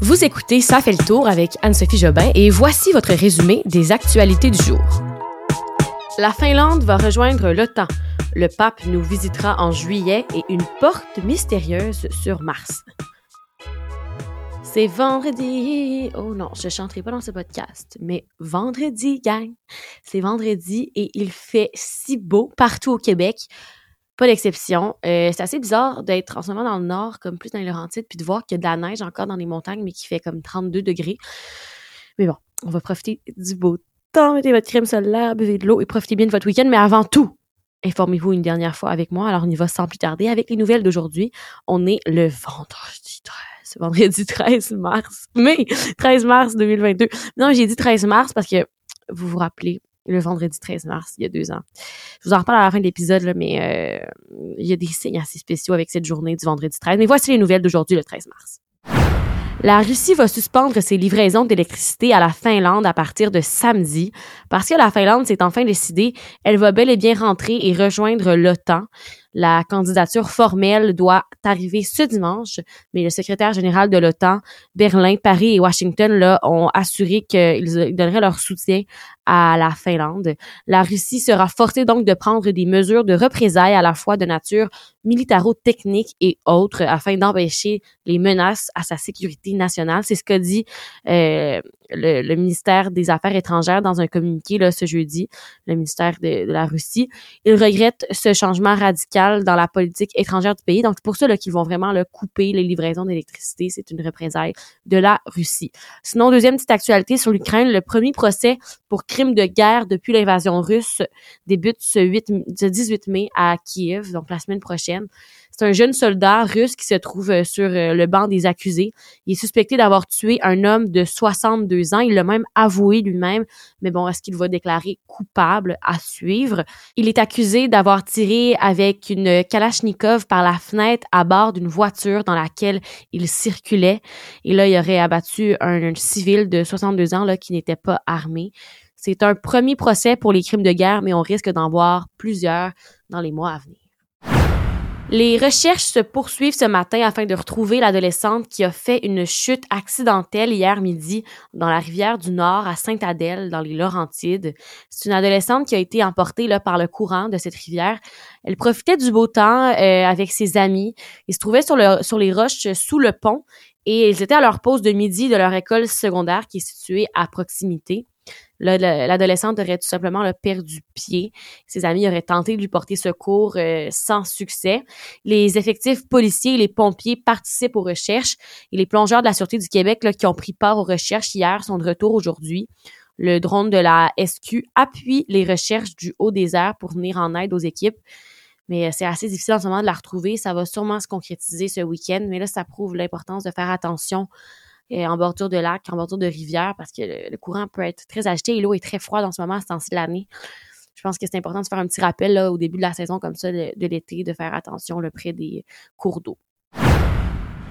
Vous écoutez Ça fait le tour avec Anne-Sophie Jobin et voici votre résumé des actualités du jour. La Finlande va rejoindre l'OTAN. Le pape nous visitera en juillet et une porte mystérieuse sur Mars. C'est vendredi. Oh non, je chanterai pas dans ce podcast, mais vendredi, gang. C'est vendredi et il fait si beau partout au Québec. Pas d'exception. Euh, c'est assez bizarre d'être en ce moment dans le nord, comme plus dans les Laurentides, puis de voir qu'il y a de la neige encore dans les montagnes, mais qui fait comme 32 degrés. Mais bon, on va profiter du beau temps. Mettez votre crème solaire, buvez de l'eau et profitez bien de votre week-end. Mais avant tout, informez-vous une dernière fois avec moi. Alors, on y va sans plus tarder avec les nouvelles d'aujourd'hui. On est le vendredi 13, vendredi 13 mars, mai 13 mars 2022. Non, j'ai dit 13 mars parce que vous vous rappelez, le vendredi 13 mars, il y a deux ans. Je vous en reparle à la fin de l'épisode, mais euh, il y a des signes assez spéciaux avec cette journée du vendredi 13. Mais voici les nouvelles d'aujourd'hui, le 13 mars. La Russie va suspendre ses livraisons d'électricité à la Finlande à partir de samedi parce que la Finlande s'est enfin décidée, elle va bel et bien rentrer et rejoindre l'OTAN. La candidature formelle doit arriver ce dimanche, mais le secrétaire général de l'OTAN, Berlin, Paris et Washington là, ont assuré qu'ils donneraient leur soutien à la Finlande. La Russie sera forcée donc de prendre des mesures de représailles à la fois de nature militaro-technique et autres afin d'empêcher les menaces à sa sécurité nationale. C'est ce qu'a dit euh, le, ministère des Affaires étrangères dans un communiqué là, ce jeudi, le ministère de, la Russie. Il regrette ce changement radical dans la politique étrangère du pays. Donc, c'est pour ça qu'ils vont vraiment le couper les livraisons d'électricité. C'est une représailles de la Russie. Sinon, deuxième petite actualité sur l'Ukraine, le premier procès pour crime de guerre depuis l'invasion russe débute ce, 8, ce 18 mai à Kiev, donc la semaine prochaine. C'est un jeune soldat russe qui se trouve euh, sur euh, le banc des accusés. Il est suspecté d'avoir tué un homme de 62 ans. Il l'a même avoué lui-même. Mais bon, est-ce qu'il va déclarer coupable à suivre? Il est accusé d'avoir tiré avec une Kalachnikov par la fenêtre à bord d'une voiture dans laquelle il circulait. Et là, il aurait abattu un, civil de 62 ans là, qui n'était pas armé. C'est un premier procès pour les crimes de guerre, mais on risque d'en voir plusieurs dans les mois à venir. Les recherches se poursuivent ce matin afin de retrouver l'adolescente qui a fait une chute accidentelle hier midi dans la rivière du Nord à Sainte-Adèle, dans les Laurentides. C'est une adolescente qui a été emportée là, par le courant de cette rivière. Elle profitait du beau temps euh, avec ses amis. Ils se trouvaient sur, le, sur les roches sous le pont et ils étaient à leur pause de midi de leur école secondaire qui est située à proximité. L'adolescente aurait tout simplement le perdu pied. Ses amis auraient tenté de lui porter secours euh, sans succès. Les effectifs policiers et les pompiers participent aux recherches et les plongeurs de la Sûreté du Québec là, qui ont pris part aux recherches hier sont de retour aujourd'hui. Le drone de la SQ appuie les recherches du haut des airs pour venir en aide aux équipes. Mais euh, c'est assez difficile en ce moment de la retrouver. Ça va sûrement se concrétiser ce week-end. Mais là, ça prouve l'importance de faire attention en bordure de lac, en bordure de rivière, parce que le, courant peut être très agité et l'eau est très froide en ce moment à ce temps-ci de l'année. Je pense que c'est important de faire un petit rappel là, au début de la saison comme ça de, de l'été, de faire attention le près des cours d'eau.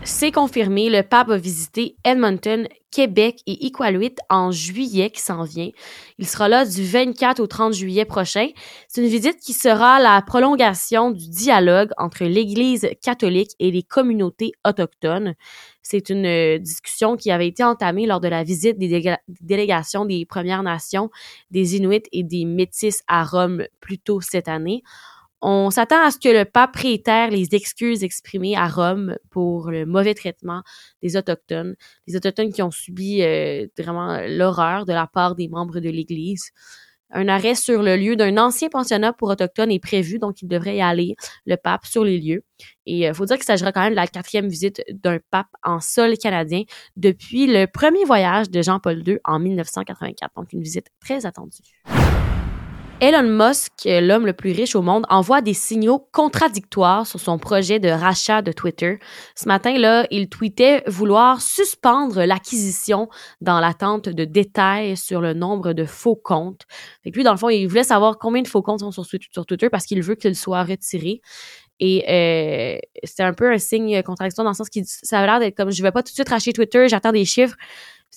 C'est confirmé, le pape va visiter Edmonton, Québec et Iqaluit en juillet qui s'en vient. Il sera là du 24 au 30 juillet prochain. C'est une visite qui sera la prolongation du dialogue entre l'Église catholique et les communautés autochtones. C'est une euh, discussion qui avait été entamée lors de la visite des délégations des Premières Nations, des Inuits et des Métis à Rome plus tôt cette année. On s'attend à ce que le pape réitère les excuses exprimées à Rome pour le mauvais traitement des Autochtones, les Autochtones qui ont subi euh, vraiment l'horreur de la part des membres de l'Église. Un arrêt sur le lieu d'un ancien pensionnat pour autochtones est prévu, donc il devrait y aller, le pape, sur les lieux. Et il euh, faut dire qu'il s'agira quand même de la quatrième visite d'un pape en sol canadien depuis le premier voyage de Jean-Paul II en 1984, donc une visite très attendue. Elon Musk, l'homme le plus riche au monde, envoie des signaux contradictoires sur son projet de rachat de Twitter. Ce matin-là, il tweetait vouloir suspendre l'acquisition dans l'attente de détails sur le nombre de faux comptes. Fait que lui, dans le fond, il voulait savoir combien de faux comptes sont sur, Twitter parce qu'il veut qu'il soit retiré. Et euh, c'était un peu un signe contradictoire dans le sens qu'il ça avait l'air d'être comme je vais pas tout de suite racheter Twitter, j'attends des chiffres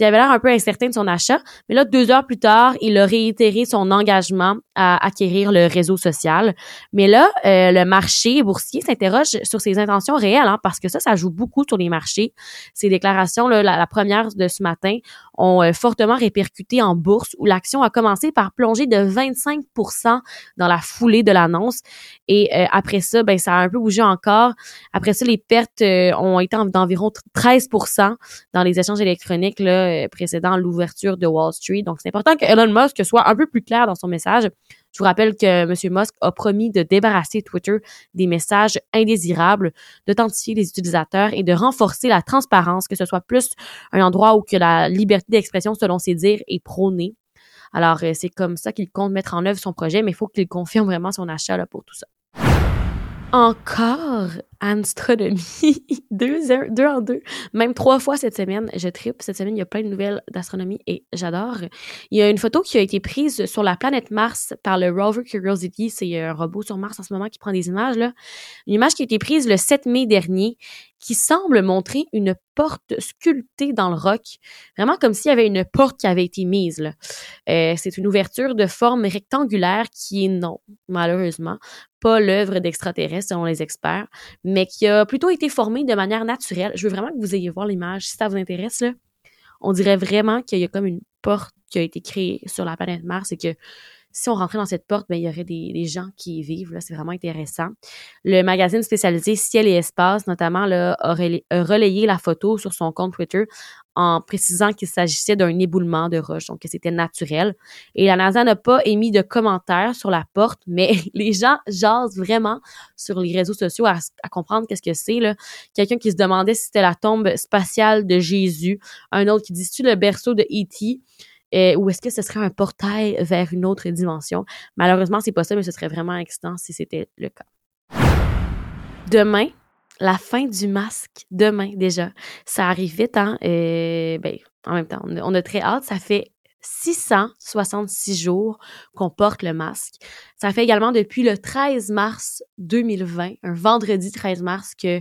il avait l'air un peu incertain de son achat. Mais là, deux heures plus tard, il a réitéré son engagement à acquérir le réseau social. Mais là, euh, le marché boursier s'interroge sur ses intentions réelles, hein, parce que ça, ça joue beaucoup sur les marchés. Ces déclarations, là, la, première de ce matin, ont euh, fortement répercuté en bourse, où l'action a commencé par plonger de 25% dans la foulée de l'annonce. Et euh, après ça, ben ça a un peu bougé encore. Après ça, les pertes ont été d'environ 13% dans les échanges électroniques là, précédant l'ouverture de Wall Street. Donc, c'est important que Elon Musk soit un peu plus clair dans son message. Je vous rappelle que M. Musk a promis de débarrasser Twitter des messages indésirables, d'authentifier les utilisateurs et de renforcer la transparence, que ce soit plus un endroit où que la liberté d'expression, selon ses dires, est prônée. Alors, euh, c'est comme ça qu'il compte mettre en œuvre son projet, mais il faut qu'il confirme vraiment son achat là, pour tout ça. Encore astronomie, deux, en deux, même trois fois cette semaine. Je tripe. Cette semaine, il y a plein de nouvelles d'astronomie et j'adore. Il y a une photo qui a été prise sur la planète Mars par le rover Curiosity. C'est un robot sur Mars en ce moment qui prend des images. Là. Une image qui a été prise le 7 mai dernier qui semble montrer une porte sculptée dans le roc, vraiment comme s'il y avait une porte qui avait été mise. Euh, c'est une ouverture de forme rectangulaire qui est non, malheureusement, pas l'œuvre d'extraterrestres selon les experts, mais qui a plutôt été formée de manière naturelle. Je veux vraiment que vous ayez voir l'image si ça vous intéresse. Là. On dirait vraiment qu'il y a comme une porte qui a été créée sur la planète Mars et que si on rentrait dans cette porte, ben, il y aurait des, gens qui y vivent. Là, c'est vraiment intéressant. Le magazine spécialisé Ciel et Espace, notamment, là, a, relayé la photo sur son compte Twitter en précisant qu'il s'agissait d'un éboulement de roche, donc que c'était naturel. Et la NASA n'a pas émis de commentaires sur la porte, mais les gens jasent vraiment sur les réseaux sociaux à, comprendre qu'est-ce que c'est. Quelqu'un qui se demandait si c'était la tombe spatiale de Jésus, un autre qui dit le berceau de E.T. Euh, ou est-ce que ce serait un portail vers une autre dimension? Malheureusement, c'est pas ça, mais ce serait vraiment excitant si c'était le cas. Demain, la fin du masque, demain déjà. Ça arrive vite, hein? Euh, ben, en même temps, on a, très hâte. Ça fait 666 jours qu'on porte le masque. Ça fait également depuis le 13 mars 2020, un vendredi 13 mars, que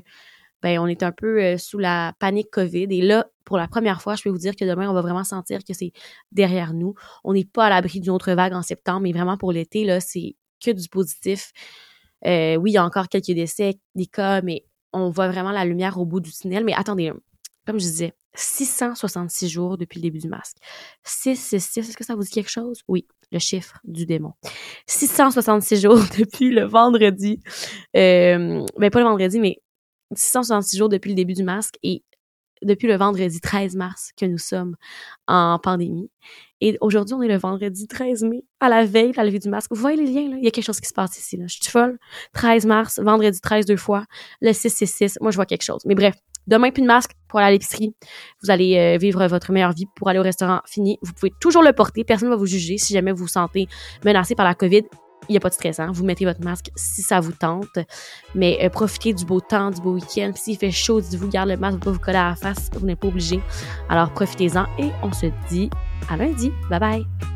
ben on est un peu euh, sous la panique COVID. Et là, pour la première fois, je peux vous dire que demain, on va vraiment sentir que c'est derrière nous. On n'est pas à l'abri d'une autre vague en septembre, mais vraiment pour l'été, là, c'est que du positif. Euh, oui, il y a encore quelques décès, des cas, mais on voit vraiment la lumière au bout du tunnel. Mais attendez, comme je disais, 666 jours depuis le début du masque. 666, est-ce que ça vous dit quelque chose? Oui, le chiffre du démon. 666 jours depuis le vendredi. Euh, ben pas le vendredi, mais 666 jours depuis le début du masque et depuis le vendredi 13 mars que nous sommes en pandémie. Et aujourd'hui, on est le vendredi 13 mai, à la veille de la levée du masque. Vous voyez les liens, là? Il y a quelque chose qui se passe ici, là. Je suis folle. 13 mars, vendredi 13 deux fois, le 666. Moi, je vois quelque chose. Mais bref, demain, plus de masque pour aller à l'épicerie. Vous allez euh, vivre votre meilleure vie pour aller au restaurant fini. Vous pouvez toujours le porter. Personne ne va vous juger si jamais vous vous sentez menacé par la COVID il n'y a pas de stress, hein? Vous mettez votre masque si ça vous tente. Mais euh, profitez du beau temps, du beau week-end. S'il fait chaud, dites-vous, garde le masque, vous pas vous coller à la face. Vous n'êtes pas obligé. Alors profitez-en et on se dit à lundi. Bye bye!